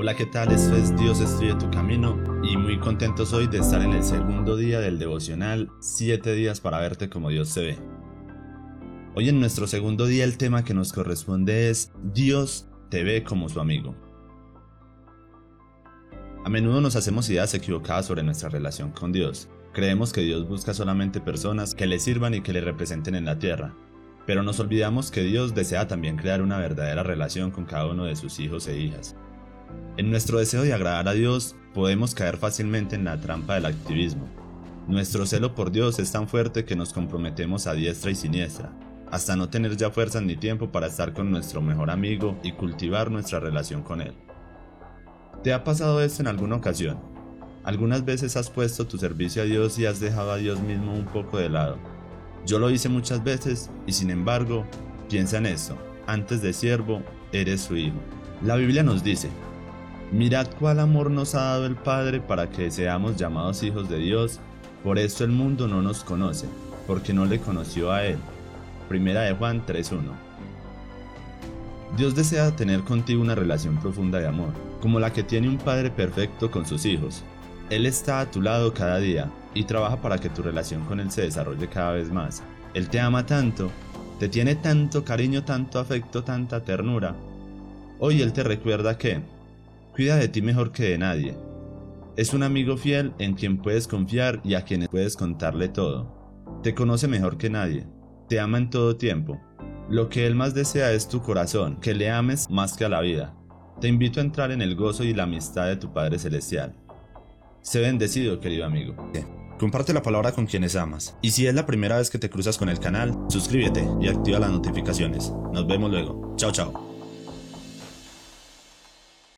Hola, ¿qué tal? Esto es Dios escribe tu camino y muy contento soy de estar en el segundo día del devocional 7 días para verte como Dios se ve. Hoy en nuestro segundo día el tema que nos corresponde es Dios te ve como su amigo. A menudo nos hacemos ideas equivocadas sobre nuestra relación con Dios. Creemos que Dios busca solamente personas que le sirvan y que le representen en la tierra, pero nos olvidamos que Dios desea también crear una verdadera relación con cada uno de sus hijos e hijas. En nuestro deseo de agradar a Dios, podemos caer fácilmente en la trampa del activismo. Nuestro celo por Dios es tan fuerte que nos comprometemos a diestra y siniestra, hasta no tener ya fuerzas ni tiempo para estar con nuestro mejor amigo y cultivar nuestra relación con Él. ¿Te ha pasado esto en alguna ocasión? ¿Algunas veces has puesto tu servicio a Dios y has dejado a Dios mismo un poco de lado? Yo lo hice muchas veces y sin embargo, piensa en esto, antes de siervo, eres su hijo. La Biblia nos dice, Mirad cuál amor nos ha dado el Padre para que seamos llamados hijos de Dios, por esto el mundo no nos conoce, porque no le conoció a Él. Primera de Juan 3.1 Dios desea tener contigo una relación profunda de amor, como la que tiene un Padre perfecto con sus hijos. Él está a tu lado cada día y trabaja para que tu relación con Él se desarrolle cada vez más. Él te ama tanto, te tiene tanto cariño, tanto afecto, tanta ternura. Hoy Él te recuerda que Cuida de ti mejor que de nadie. Es un amigo fiel en quien puedes confiar y a quien puedes contarle todo. Te conoce mejor que nadie. Te ama en todo tiempo. Lo que Él más desea es tu corazón, que le ames más que a la vida. Te invito a entrar en el gozo y la amistad de tu Padre Celestial. Sé bendecido, querido amigo. Comparte la palabra con quienes amas. Y si es la primera vez que te cruzas con el canal, suscríbete y activa las notificaciones. Nos vemos luego. Chao, chao.